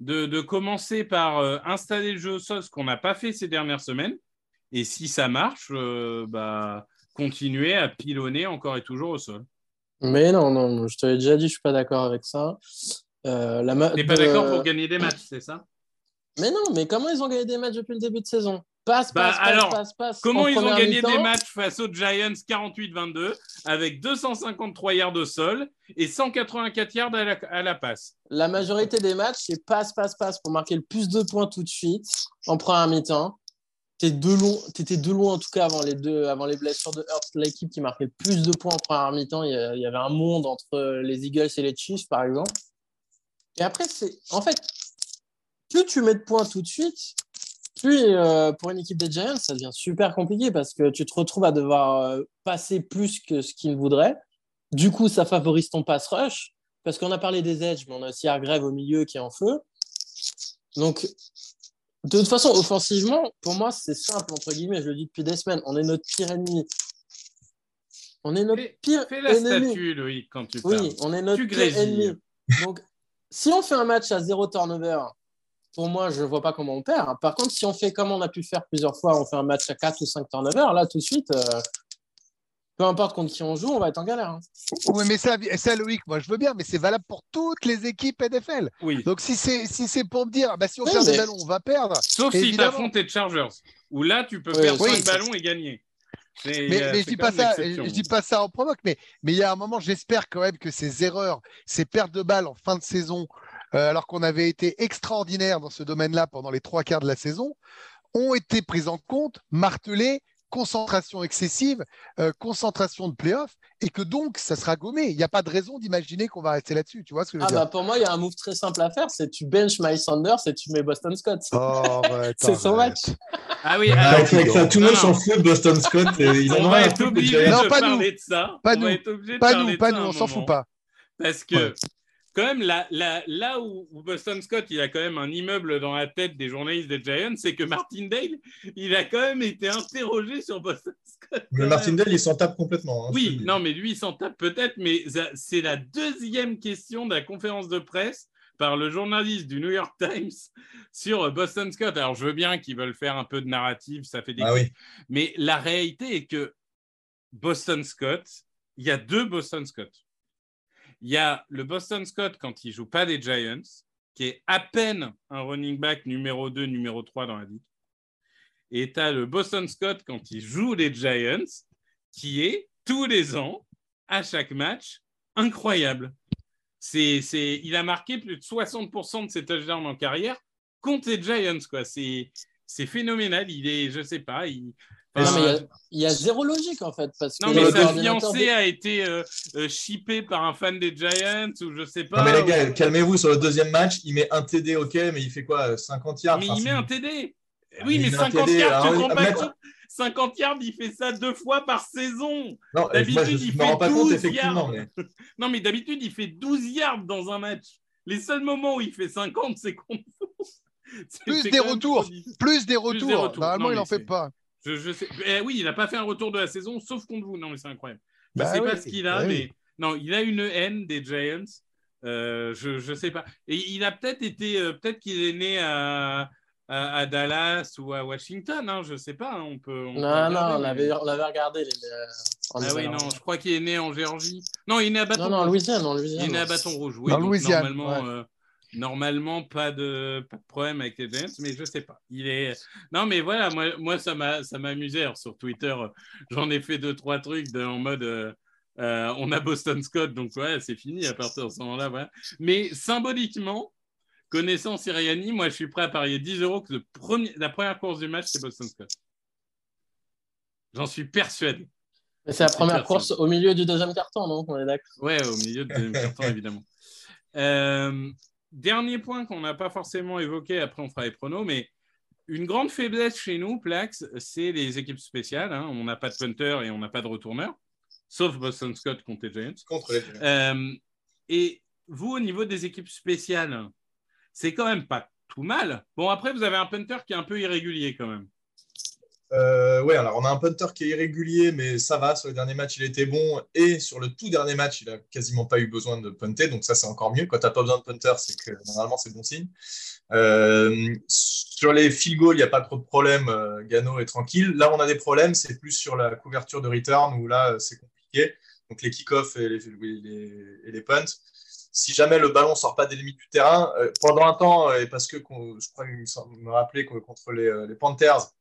de, commencer par installer le jeu au sol, ce qu'on n'a pas fait ces dernières semaines, et si ça marche, bah, continuer à pilonner encore et toujours au sol. Mais non, non, je te l'ai déjà dit, je suis pas d'accord avec ça. Euh, la T'es pas d'accord pour gagner des matchs, c'est ça? Mais non, mais comment ils ont gagné des matchs depuis le début de saison? Passe, bah, passe, alors, passe, passe, Comment ils ont gagné des matchs face aux Giants 48-22 avec 253 yards au sol et 184 yards à la, à la passe? La majorité des matchs, c'est passe, passe, passe pour marquer le plus de points tout de suite en première mi-temps étais de loin, étais de loin en tout cas avant les deux, avant les blessures de Hurts, l'équipe qui marquait le plus de points en première mi-temps. Il, y avait un monde entre les Eagles et les Chiefs, par exemple. Et après, c'est en fait, plus tu mets de points tout de suite, plus euh, pour une équipe des Giants, ça devient super compliqué parce que tu te retrouves à devoir euh, passer plus que ce qu'ils voudraient. Du coup, ça favorise ton pass rush parce qu'on a parlé des edges, mais on a aussi Hargrave au milieu qui est en feu. Donc, de toute façon, offensivement, pour moi, c'est simple, entre guillemets, je le dis depuis des semaines, on est notre pire ennemi. On est notre pire fais la statue, Loïc, quand tu parles. Oui, on est notre pire ennemi. Donc, si on fait un match à zéro turnover, pour moi, je ne vois pas comment on perd. Par contre, si on fait comme on a pu faire plusieurs fois, on fait un match à 4 ou 5 turnovers, là, tout de suite, euh, peu importe contre qui on joue, on va être en galère. Hein. Oui, mais ça, ça, Loïc, moi je veux bien, mais c'est valable pour toutes les équipes NFL. Oui. Donc si c'est si c'est pour me dire, bah, si on perd des ballons, on va perdre. Sauf si tu affrontes les Chargers, où là tu peux perdre 5 ballons et gagner. Mais, euh, je dis pas ça, je dis pas ça en provoque, mais mais il y a un moment, j'espère quand même que ces erreurs, ces pertes de balles en fin de saison, euh, alors qu'on avait été extraordinaire dans ce domaine-là pendant les trois quarts de la saison, ont été prises en compte, martelées concentration excessive, euh, concentration de playoff, et que donc ça sera gommé. Il n'y a pas de raison d'imaginer qu'on va rester là-dessus. Tu vois ce que je veux ah dire bah Pour moi, il y a un move très simple à faire c'est tu bench Miles Sanders et tu mets Boston Scott. Oh, c'est son match. Ah oui, ah, alors, tout le monde s'en fout de Boston Scott. ils on va être obligé de parler de ça. Pas nous, pas nous, pas nous, on s'en fout pas. Parce que quand même, là, où, Boston Scott, il a quand même un immeuble dans la tête des journalistes des Giants, c'est que Martindale, il a quand même été interrogé sur Boston Scott. Mais Martindale, il s'en tape complètement. hein, oui, non, mais lui, il s'en tape peut-être, mais c'est la deuxième question de la conférence de presse par le journaliste du New York Times sur Boston Scott. Alors, je veux bien qu'ils veulent faire un peu de narrative, ça fait des Ah oui. mais la réalité est que Boston Scott, il y a deux Boston Scott. Il y a le Boston Scott quand il joue pas des Giants, qui est à peine un running back numéro 2, numéro 3 dans la ligue. Et tu as le Boston Scott quand il joue les Giants, qui est tous les ans, à chaque match, incroyable. C'est, c'est, il a marqué plus de 60% de ses touchdowns en carrière contre les Giants. Quoi. C'est, c'est phénoménal. Il est, je sais pas, il, il y a- il y, a zéro logique en fait. Parce que non, mais le sa fiancée de- a été euh, euh, shippée par un fan des Giants ou je sais pas. Non, mais les ou- gars, calmez-vous sur le deuxième match. Il met un TD, ok, mais il fait quoi 50 yards Mais Enfin, il met un TD. Ah, Oui, mais met un 50 TD, yards, tu alors, te rends à pas mettre- compte 50 yards, il fait ça deux fois par saison. D'habitude, il fait rends pas compte, 12 effectivement. yards. Mais... Non, mais d'habitude, il fait 12 yards dans un match. Les seuls moments où il fait 50, c'est contre Plus c'est des retours. Plus des retours. Normalement, Non, il mais en fait pas. Je, je sais. Eh oui, il n'a pas fait un retour de la saison, sauf contre vous. Non, mais c'est incroyable. Je ne Bah sais oui, pas ce qu'il a, bah oui. mais non, il a une haine des Giants. Euh, je ne sais pas. Et il a peut-être été, euh, peut-être qu'il est né à, à, à Dallas ou à Washington. Hein, je ne sais pas. hein, on peut. on peut Non, regarder, non, on mais- avait, on avait regardé les. euh, en Ah oui, non, je crois qu'il est né en Géorgie. Non, il est né à Bâton Non, non, en Rouge. Louisiane, en Il Louisiane. est né à Bâton Rouge. Oui, donc Louisiane, normalement, ouais. Normalement pas, de, pas de problème avec les Giants, mais je sais pas. Il est... Non, mais voilà, moi, moi ça m'a ça sur Twitter, j'en ai fait deux, trois trucs de- en mode euh, euh, on a Boston Scott, donc ouais, c'est fini à partir de ce moment-là. Voilà. Mais symboliquement, connaissant Siriani, moi, je suis prêt à parier 10 euros que le premier, la première course du match, c'est Boston Scott. J'en suis persuadé. C'est la première course au milieu du deuxième carton, non? On est d'accord. Ouais, au milieu de deuxième carton, évidemment. Euh, dernier point qu'on n'a pas forcément évoqué, après on fera les pronos, mais une grande faiblesse chez nous, Plax, c'est les équipes spéciales. hein. On n'a pas de punter et on n'a pas de retourneur, sauf Boston Scott contre les Giants. Contre les... Euh, et vous, au niveau des équipes spéciales, c'est quand même pas tout mal. Bon, après, vous avez un punter qui est un peu irrégulier quand même. Euh, ouais, alors on a un punter qui est irrégulier, mais ça va. Sur les derniers matchs, il était bon. Et sur le tout dernier match, il a quasiment pas eu besoin de punter. Donc ça, c'est encore mieux. Quand tu n'as pas besoin de punter, c'est que normalement, c'est bon signe. Euh, sur les field goals, il n'y a pas trop de problème. Euh, Gano est tranquille. Là, on a des problèmes. C'est plus sur la couverture de return où là, c'est compliqué. Donc les kick-offs et les, punts. Si jamais le ballon sort pas des limites du terrain, euh, pendant un temps, et parce que je crois me rappelait que contre les Panthers,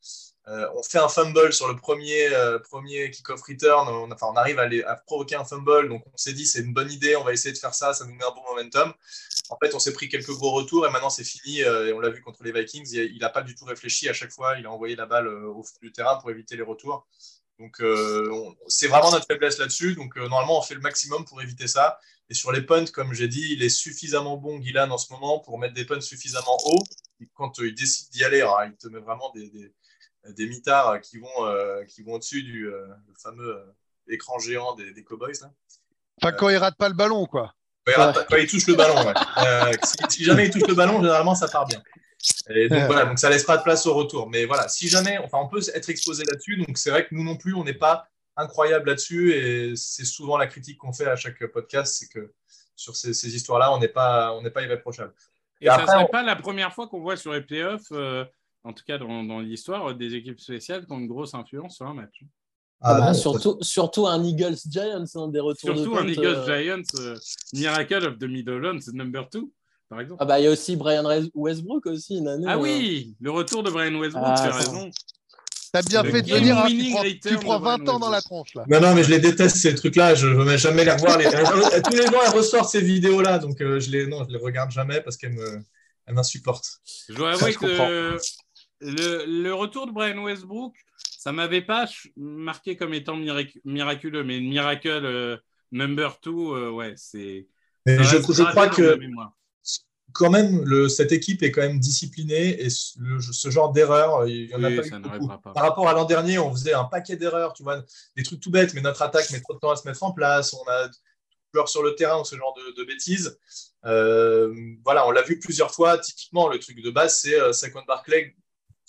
euh, on fait un fumble sur le premier, euh, premier kick-off return. On, enfin, on arrive à, provoquer un fumble. Donc, on s'est dit, c'est une bonne idée. On va essayer de faire ça. Ça nous met un bon momentum. En fait, on s'est pris quelques gros retours et maintenant, c'est fini. Euh, et on l'a vu contre les Vikings. Il n'a pas du tout réfléchi. À chaque fois, il a envoyé la balle au fond du terrain pour éviter les retours. Donc, c'est vraiment notre faiblesse là-dessus. Donc, normalement, on fait le maximum pour éviter ça. Et sur les punts, comme j'ai dit, il est suffisamment bon, Guilan, en ce moment, pour mettre des punts suffisamment hauts. Quand il décide d'y aller, il te met vraiment des des mitards qui vont, euh, qui vont au-dessus du euh, le fameux euh, écran géant des, des Cowboys. Là. Enfin, quand il rate pas le ballon, quoi. Quand il, rate, quand il touche le ballon, ouais. Euh, si, si, jamais il touche le ballon, généralement, ça part bien. Et donc, voilà, donc ça laisse pas de place au retour. Mais voilà, si jamais, enfin, on peut être exposé là-dessus. Donc, c'est vrai que nous non plus, on n'est pas incroyable là-dessus. Et c'est souvent la critique qu'on fait à chaque podcast, c'est que sur ces, ces histoires-là, on n'est pas, on n'est pas irréprochable. Et, et après, ça ne serait on... pas la première fois qu'on voit sur les playoffs euh, en tout cas dans, dans l'histoire, des équipes spéciales qui ont une grosse influence sur un match. Ah bah, surtout, surtout un Eagles Giants, hein, des retours surtout de un Eagles euh... Giants, euh, Miracle of the Midlands, number two, par exemple. Ah bah il y a aussi Brian Westbrook aussi une année. Ah oui, le retour de Brian Westbrook, ah, tu as raison. T'as bien fait de venir, hein, tu prends, tu prends 20 ans dans la tronche là. Non, non, mais je les déteste ces trucs-là, je ne veux jamais les revoir. Les... Tous les ans, elle ressort ces vidéos-là, donc euh, je les, non, je les regarde jamais parce qu'elles me, elle m'insupportent. Je dois avouer que le, le, retour de Brian Westbrook, ça m'avait pas marqué comme étant mirac miraculeux, mais Miracle euh, number two, euh, ouais, c'est. Je, je crois que quand même, le, cette équipe est quand même disciplinée et le, ce genre d'erreur, il y en oui, a pas eu beaucoup. Pas. Par rapport à l'an dernier, on faisait un paquet d'erreurs, tu vois, des trucs tout bêtes, mais notre attaque met trop de temps à se mettre en place. On a joueurs sur le terrain ou ce genre de, de bêtises. Euh, voilà, on l'a vu plusieurs fois. Typiquement, le truc de base, c'est euh, Saquon Barclay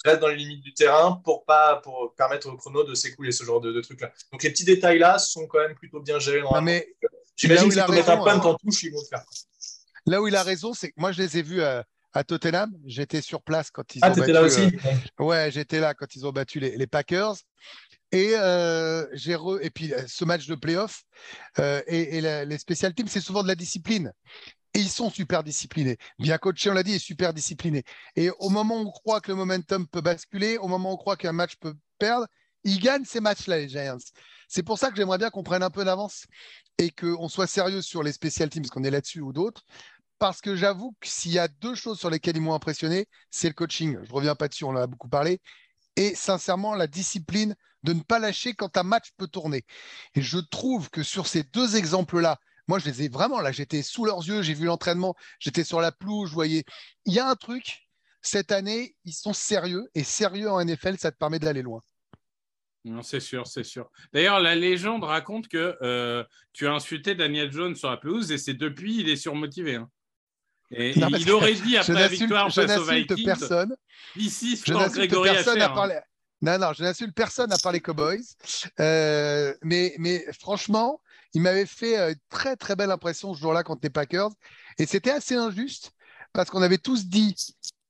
reste dans les limites du terrain pour pas pour permettre au chrono de s'écouler ce genre de, de trucs là. Donc les petits détails là sont quand même plutôt bien gérés. Non, mais J'imagine que si tu un punt hein. en touche, ils vont le faire. là où il a raison, c'est que moi, je les ai vus à, à Tottenham. J'étais sur place quand ils Ah, ont t'étais battu. là aussi? euh, ouais, j'étais là quand ils ont battu les, les Packers. Et, euh, j'ai re- et puis euh, ce match de playoff euh, et, et la- les special teams, c'est souvent de la discipline. Et ils sont super disciplinés. Bien coachés, on l'a dit, et super disciplinés. Et au moment où on croit que le momentum peut basculer, au moment où on croit qu'un match peut perdre, ils gagnent ces matchs-là, les Giants. C'est pour ça que j'aimerais bien qu'on prenne un peu d'avance et qu'on soit sérieux sur les special teams, qu'on est là-dessus ou d'autres. Parce que j'avoue que s'il y a deux choses sur lesquelles ils m'ont impressionné, c'est le coaching. Je reviens pas dessus, on en a beaucoup parlé. Et sincèrement, la discipline de ne pas lâcher quand un match peut tourner. Et je trouve que sur ces deux exemples-là, moi, je les ai vraiment là, j'étais sous leurs yeux, j'ai vu l'entraînement, j'étais sur la pelouse, je voyais. Il y a un truc, cette année, ils sont sérieux, et sérieux en NFL, ça te permet d'aller loin. Non, c'est sûr, c'est sûr. D'ailleurs, la légende raconte que euh, tu as insulté Daniel Jones sur la pelouse et c'est depuis il est surmotivé. hein. Et Non, il aurait dit après la victoire je face aux n'insulte Vikings, personne. ici Je n'insulte personne à part les- Non, non, je n'insulte personne à part les Cowboys. Euh, mais, mais franchement, il m'avait fait euh, très très belle impression ce jour-là contre les Packers. Et c'était assez injuste parce qu'on avait tous dit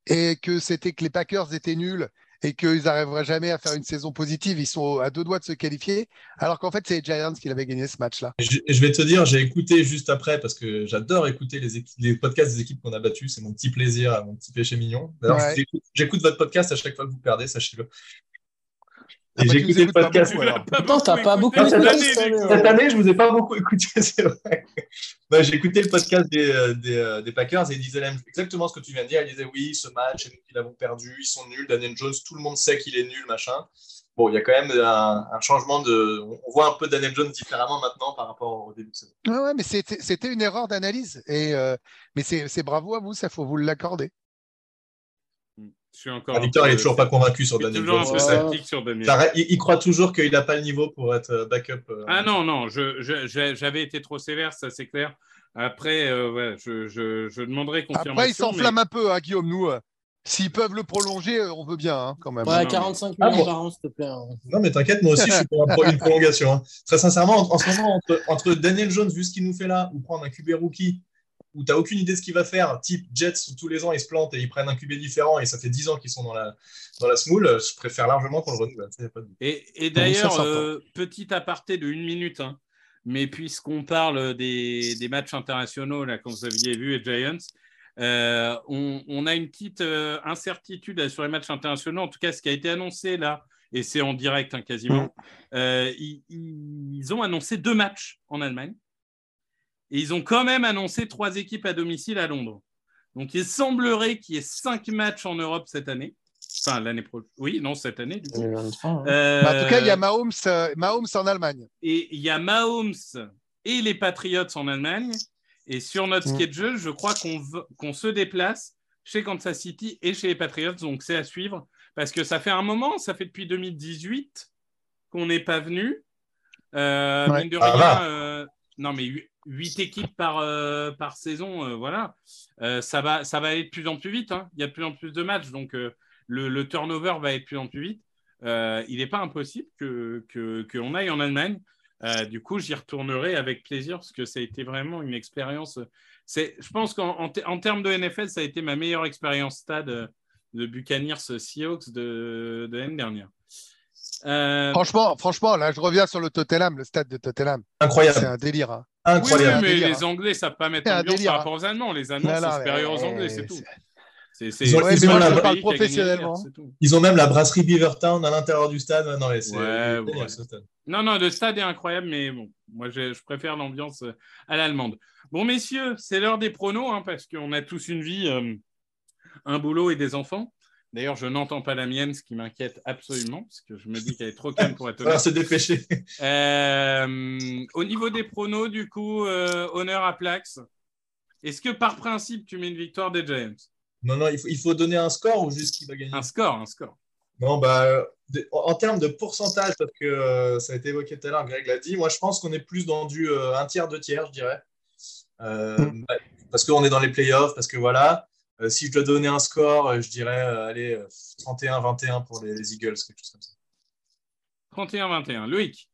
et que c'était que les Packers étaient nuls et qu'ils n'arriveraient jamais à faire une saison positive. Ils sont à deux doigts de se qualifier, alors qu'en fait, c'est les Giants qui avaient gagné ce match-là. Je, je vais te dire, j'ai écouté juste après parce que j'adore écouter les, podcasts des équipes qu'on a battues. C'est mon petit plaisir, mon petit péché mignon. D'ailleurs, Ouais. j'écoute- j'écoute votre podcast à chaque fois que vous perdez, sachez-le. Ah Et j'ai écouté le pas podcast. beaucoup, pas Pourtant, t'as pas beaucoup écouté écouté cette cette année. Cette je vous ai pas beaucoup écouté, c'est vrai. Bah, j'ai écouté le podcast des, euh, des, euh, des Packers et ils disaient exactement ce que tu viens de dire. Ils disaient oui, ce match, qui l'avons perdu, ils sont nuls. Daniel Jones, tout le monde sait qu'il est nul, machin. Bon, il y a quand même un, un changement de. On voit un peu Daniel Jones différemment maintenant par rapport au début de saison. Ouais, ouais, mais c'était c'était une erreur d'analyse. Et euh, mais c'est c'est bravo à vous, ça faut vous l'accorder. Je suis encore. Ah, Victor, il est toujours pas convaincu sur Daniel toujours un Jones. sur Daniel. Il, il croit toujours qu'il n'a pas le niveau pour être euh, backup. euh, Ah non, non, j'avais été trop sévère, ça c'est clair. Après, euh, ouais, je, je, je demanderai confirmation. Après, il s'enflamme mais- un peu, hein, Guillaume. Nous, euh, s'ils peuvent le prolonger, on veut bien, hein, quand même. Ouais, non, 45 Ah, millions bon. par an, s'il te plaît. hein. Non, mais t'inquiète, moi aussi, je suis pour un pro- une prolongation. hein. Très sincèrement, en, en ce moment, entre, entre Daniel Jones, vu ce qu'il nous fait là, ou prendre un QB rookie, où t'as aucune idée de ce qu'il va faire, type Jets, où tous les ans ils se plantent et ils prennent un QB différent, et ça fait 10 ans qu'ils sont dans la, dans la smoule, je préfère largement qu'on le renouvelle. Et, d'ailleurs, euh, petit aparté de une minute, hein, mais puisqu'on parle des, des matchs internationaux, là, comme vous aviez vu, et Giants, euh, on, on a une petite euh, incertitude là, sur les matchs internationaux, en tout cas ce qui a été annoncé là, et c'est en direct hein, quasiment, euh, ils, ils ont annoncé deux matchs en Allemagne, et ils ont quand même annoncé trois équipes à domicile à Londres. Donc il semblerait qu'il y ait cinq matchs en Europe cette année. Enfin, l'année prochaine. Oui, non, cette année, du coup. 2023, hein. Euh, Bah, en tout cas, il y a Mahomes, euh, Mahomes en Allemagne. et il y a Mahomes et les Patriots en Allemagne. Et sur notre Mm. schedule, je crois qu'on v- qu'on se déplace chez Kansas City et chez les Patriots. Donc, c'est à suivre. Parce que ça fait un moment, ça fait depuis 2018 qu'on n'est pas venu. Euh, Ouais. mine de rien, va. non, mais huit équipes par, euh, par saison, euh, voilà. Euh, ça, va, ça va aller de plus en plus vite. hein. Il y a de plus en plus de matchs. Donc, euh, le, le turnover va être de plus en plus vite. Euh, il n'est pas impossible que que- qu'on aille en Allemagne. Euh, du coup, j'y retournerai avec plaisir parce que ça a été vraiment une expérience. C'est, je pense qu'en en, te- en termes de NFL, ça a été ma meilleure expérience stade de Buccaneers Seahawks de, de l'année dernière. Euh, Franchement, franchement, là, je reviens sur le Tottenham, le stade de Tottenham. C'est Incroyable. un délire. hein. Oui, oui, Incroyable. mais les hein. Anglais savent pas mettre l'ambiance délire, par rapport aux Allemands. Les Allemands, Non, c'est non, supérieur aux Anglais, c'est tout. Ils ont- ils la- parle guerre. Ils même la brasserie Beavertown à l'intérieur du stade. Non, Ouais, ouais. stade. Non, non, le stade est incroyable, mais bon, moi, je, je préfère l'ambiance euh, à l'allemande. Bon, messieurs, c'est l'heure des pronos, hein, parce qu'on a tous une vie, euh, un boulot et des enfants. D'ailleurs, je n'entends pas la mienne, ce qui m'inquiète absolument, parce que je me dis qu'elle est trop calme pour être On va honnête. se dépêcher. Euh, au niveau des pronos, du coup, euh, honneur à Plax. Est-ce que par principe, tu mets une victoire des Giants? Non, non, il faut, il faut donner un score ou juste qui va gagner? Un score, un score. Non, bah, de- en termes de pourcentage, parce que euh, ça a été évoqué tout à l'heure, Greg l'a dit, moi je pense qu'on est plus dans du euh, un tiers, deux tiers, je dirais. Euh, Mm. bah, parce qu'on est dans les playoffs, parce que voilà. Euh, si je dois donner un score, euh, je dirais euh, allez, euh, 31-21 pour les, les Eagles, quelque chose comme ça. 31-21. Loïc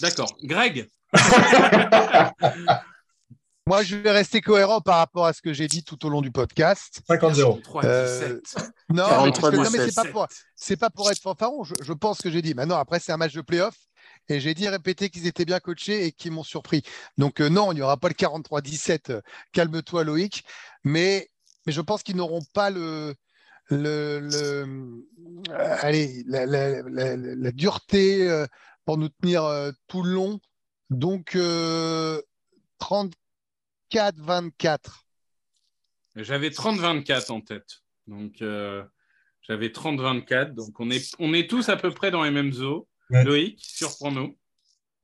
D'accord. Greg Moi, je vais rester cohérent par rapport à ce que j'ai dit tout au long du podcast. 50-0. 3 Euh, 17. Non, 43, mais parce que- non, mais c'est 17. pas pour, c'est pas pour être fanfaron. Je, je pense que j'ai dit. Maintenant, après, c'est un match de playoff. Et j'ai dit répéter qu'ils étaient bien coachés et qu'ils m'ont surpris. Donc, euh, non, il n'y aura pas le 43-17. euh, Calme-toi, Loïc. Mais, je pense qu'ils n'auront pas le. euh, allez, la, dureté pour nous tenir tout le long. Donc, euh, 34-24. J'avais 30-24 en tête. Donc, j'avais 30-24. Donc, on est, on est tous à peu près dans les mêmes eaux. Ouais. Loïc, surprends-nous.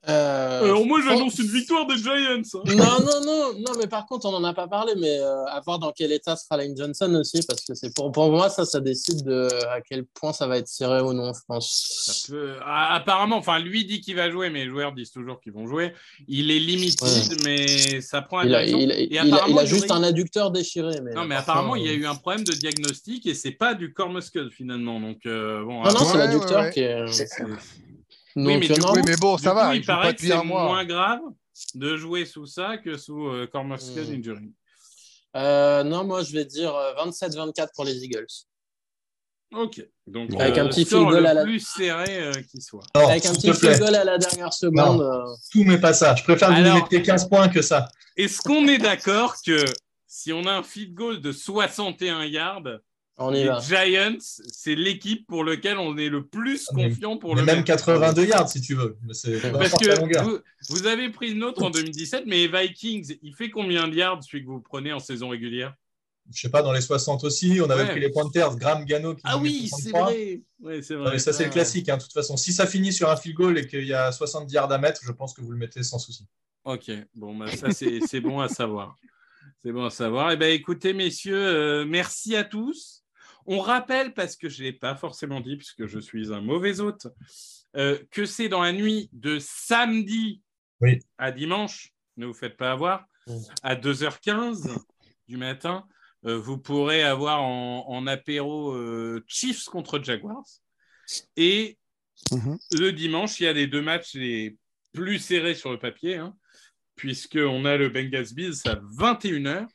Euh, Alors, moi, j'annonce une victoire des Giants. hein. Non, non, non, non, mais par contre, on n'en a pas parlé, mais euh, à voir dans quel état sera Lane Johnson aussi, parce que c'est pour, pour moi, ça, ça décide de à quel point ça va être serré ou non, je Ça pense. peut- ah, apparemment, enfin, lui dit qu'il va jouer, mais les joueurs disent toujours qu'ils vont jouer. Il est limité, mais ça prend Il a, attention. il a- Et il a- apparemment, il a il y juste un adducteur déchiré. Mais Non, mais par apparemment, il y a euh, eu un problème de diagnostic et c'est pas du corps muscle finalement. Donc, euh, bon, Non, non, c'est Ouais, l'adducteur ouais, ouais. qui est. mais euh, Oui, mais bon, ça va. il paraît que c'est moins grave de jouer sous ça que sous euh, Hmm. injury. euh, non, moi, je vais dire euh, 27-24 pour les Eagles. Ok. Donc, Avec euh, un petit score field goal le à la- plus serré euh, qui soit. Non, Avec un petit field goal à la dernière seconde. euh, tout mais pas ça. Je préfère vous Alors- nous mettiez 15 points que ça. Est-ce qu'on est d'accord que si on a un field goal de 61 yards, on y les va. Giants, c'est l'équipe pour laquelle on est le plus confiant pour Mais le même mettre. 82 yards si tu veux. Mais Parce que vous, vous avez pris une autre en 2017, mais les Vikings, il fait combien de yards celui que vous prenez en saison régulière? Je sais pas, dans les 60 aussi, on avait Ouais. pris les Panthers, Graham Gano qui Ah oui, c'est 63. vrai. Ouais, Non, mais ça, c'est le classique. hein, de toute façon, si ça finit sur un field goal et qu'il y a 70 yards à mettre, je pense que vous le mettez sans souci. Ok, bon, bah, ça, c'est c'est bon à savoir. C'est bon à savoir. Eh bien, écoutez, messieurs, euh, merci à tous. On rappelle, parce que je ne l'ai pas forcément dit, puisque je suis un mauvais hôte, euh, que c'est dans la nuit de samedi Oui. à dimanche, ne vous faites pas avoir, à 2h15 du matin, euh, vous pourrez avoir en, en apéro euh, Chiefs contre Jaguars. Et Mhm. le dimanche, il y a les deux matchs les plus serrés sur le papier, hein, puisqu'on a le Bengals Bills à 21h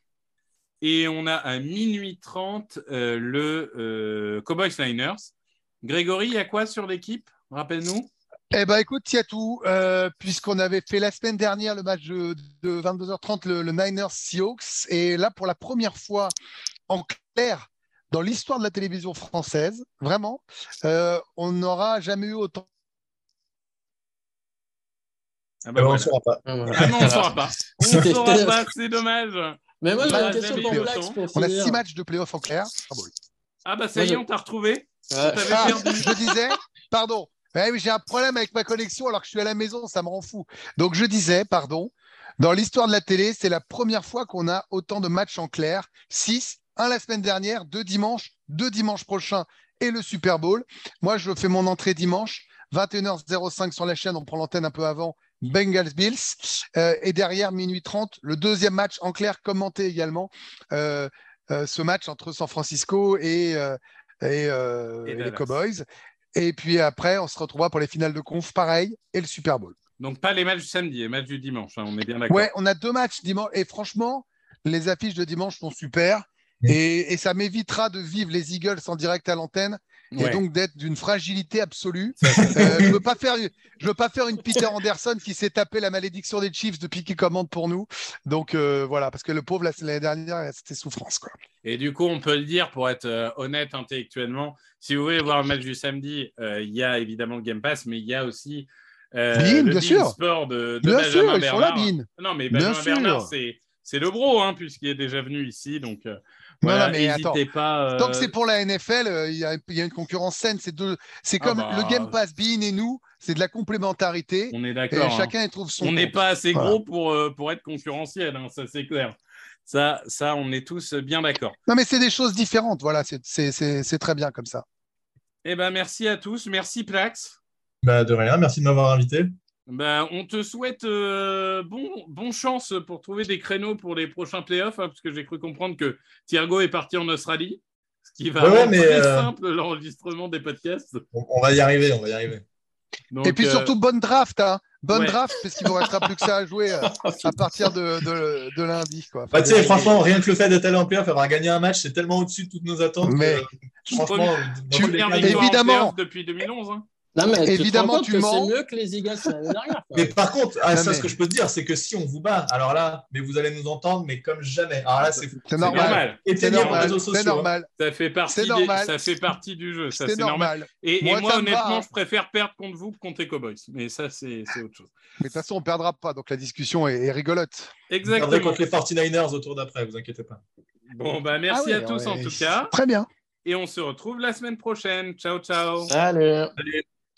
et on a à minuit 30 euh, le euh, Cowboys Niners. Grégory, il y a quoi sur l'équipe? Rappelle-nous. Eh ben écoute, il y a tout, euh, puisqu'on avait fait la semaine dernière le match de, de 22h30, le, le Niners Seahawks, et là pour la première fois en clair dans l'histoire de la télévision française, vraiment, euh, on n'aura jamais eu autant. Ah bah ben, on voilà. ne saura pas. Ah. Ah non, on ne saura pas. On ne saura pas, c'est dommage. Mais moi, j'ai On une a question jamais pour eu Black. autant. pour On a finir. six matchs de playoff en clair. Ah bon. Ah bah ça Moi, y est, je- on t'a retrouvé. Ah, je disais, pardon, Ouais, j'ai un problème avec ma connexion alors que je suis à la maison, ça me rend fou. Donc je disais, pardon, dans l'histoire de la télé, c'est la première fois qu'on a autant de matchs en clair. 6, un la semaine dernière, deux dimanches, deux dimanches prochains et le Super Bowl. Moi, je fais mon entrée dimanche, 21h05 sur la chaîne, on prend l'antenne un peu avant, Bengals Bills. Euh, et derrière, minuit 30, le deuxième match en clair, commenté également. Euh, euh, ce match entre San Francisco et, euh, et, euh, Et et les. Cowboys. Et puis après, on se retrouvera pour les finales de conf, pareil, et le Super Bowl. Donc pas les matchs du samedi, les matchs du dimanche, hein, on est bien d'accord. Ouais, on a deux matchs dimanche. Et franchement, les affiches de dimanche sont super. Mm. Et, et ça m'évitera de vivre les Eagles en direct à l'antenne et donc d'être d'une fragilité absolue. Euh, je veux pas faire, je veux pas faire une Peter Anderson qui s'est tapé la malédiction des Chiefs depuis qu'il commande pour nous. Donc euh, voilà, parce que le pauvre la- l'année dernière, c'était souffrance quoi. Et du coup, on peut le dire pour être euh, honnête intellectuellement. Si vous voulez voir le match du samedi, il y a évidemment le Game Pass, mais il y a aussi euh, Bein, le bien sûr. Sport de, de Bien Benjamin sûr, là, Bernard. Bean. Non, mais Bien Benjamin sûr. Bernard, c'est le bro, hein, puisqu'il est déjà venu ici. Donc, euh, voilà, non, mais attends. pas. euh, Tant que c'est pour la NFL, euh, il y, a- il y a une concurrence saine. C'est deux, Ah comme bah. le Game Pass, Bean et nous, c'est de la complémentarité. On est d'accord. hein. chacun y trouve son. On n'est pas assez Voilà. gros pour, euh, pour être concurrentiel, hein, ça c'est clair. Ça, ça, on est tous bien d'accord. Non, mais c'est des choses différentes. Voilà, c'est- c'est c'est- c'est très bien comme ça. Eh ben, merci à tous. Merci, Plax. Bah, de rien, merci de m'avoir invité. Ben, on te souhaite euh, bon, bon chance pour trouver des créneaux pour les prochains playoffs, hein, parce que j'ai cru comprendre que Thiergo est parti en Australie, ce qui va Ouais, ouais, rendre mais, très euh, simple l'enregistrement des podcasts. On, on va y arriver, on va y arriver. Donc, Et puis euh, surtout, bonne draft. Hein. Bonne ouais. draft, parce qu'il ne nous restera plus que ça à jouer euh, à partir de, de- de lundi. Quoi. Bah, tu sais, franchement, rien que le fait d'être allé en playoff, avoir gagné un match, c'est tellement au-dessus de toutes nos attentes. que, Mais- franchement, Tu- Évidemment. depuis 2011. hein. Non, mais Évidemment, tu, te rends compte mens. c'est mieux que les Eagles l'année dernière. quoi. Mais par contre, ah, ça, mais- ce que je peux te dire, c'est que si on vous bat, alors là, mais vous allez nous entendre, mais comme jamais. Alors là, c'est C'est C'est normal. normal. C'est normal. réseaux C'est sociaux. hein. normal. Ça fait partie, C'est des- normal. ça fait partie du jeu. Ça, C'est c'est normal. normal. Et et Moi, va, honnêtement, hein. je préfère perdre contre vous que contre les Cowboys. Mais ça, c'est c'est autre chose. Mais de toute façon, on ne perdra pas. Donc la discussion est, est rigolote. Vous Exactement. contre les 49ers au tour d'après, vous inquiétez pas. Bon, bah, merci Ah à tous en tout cas. Très bien. Et on se retrouve la semaine prochaine. Ciao, ciao. Salut.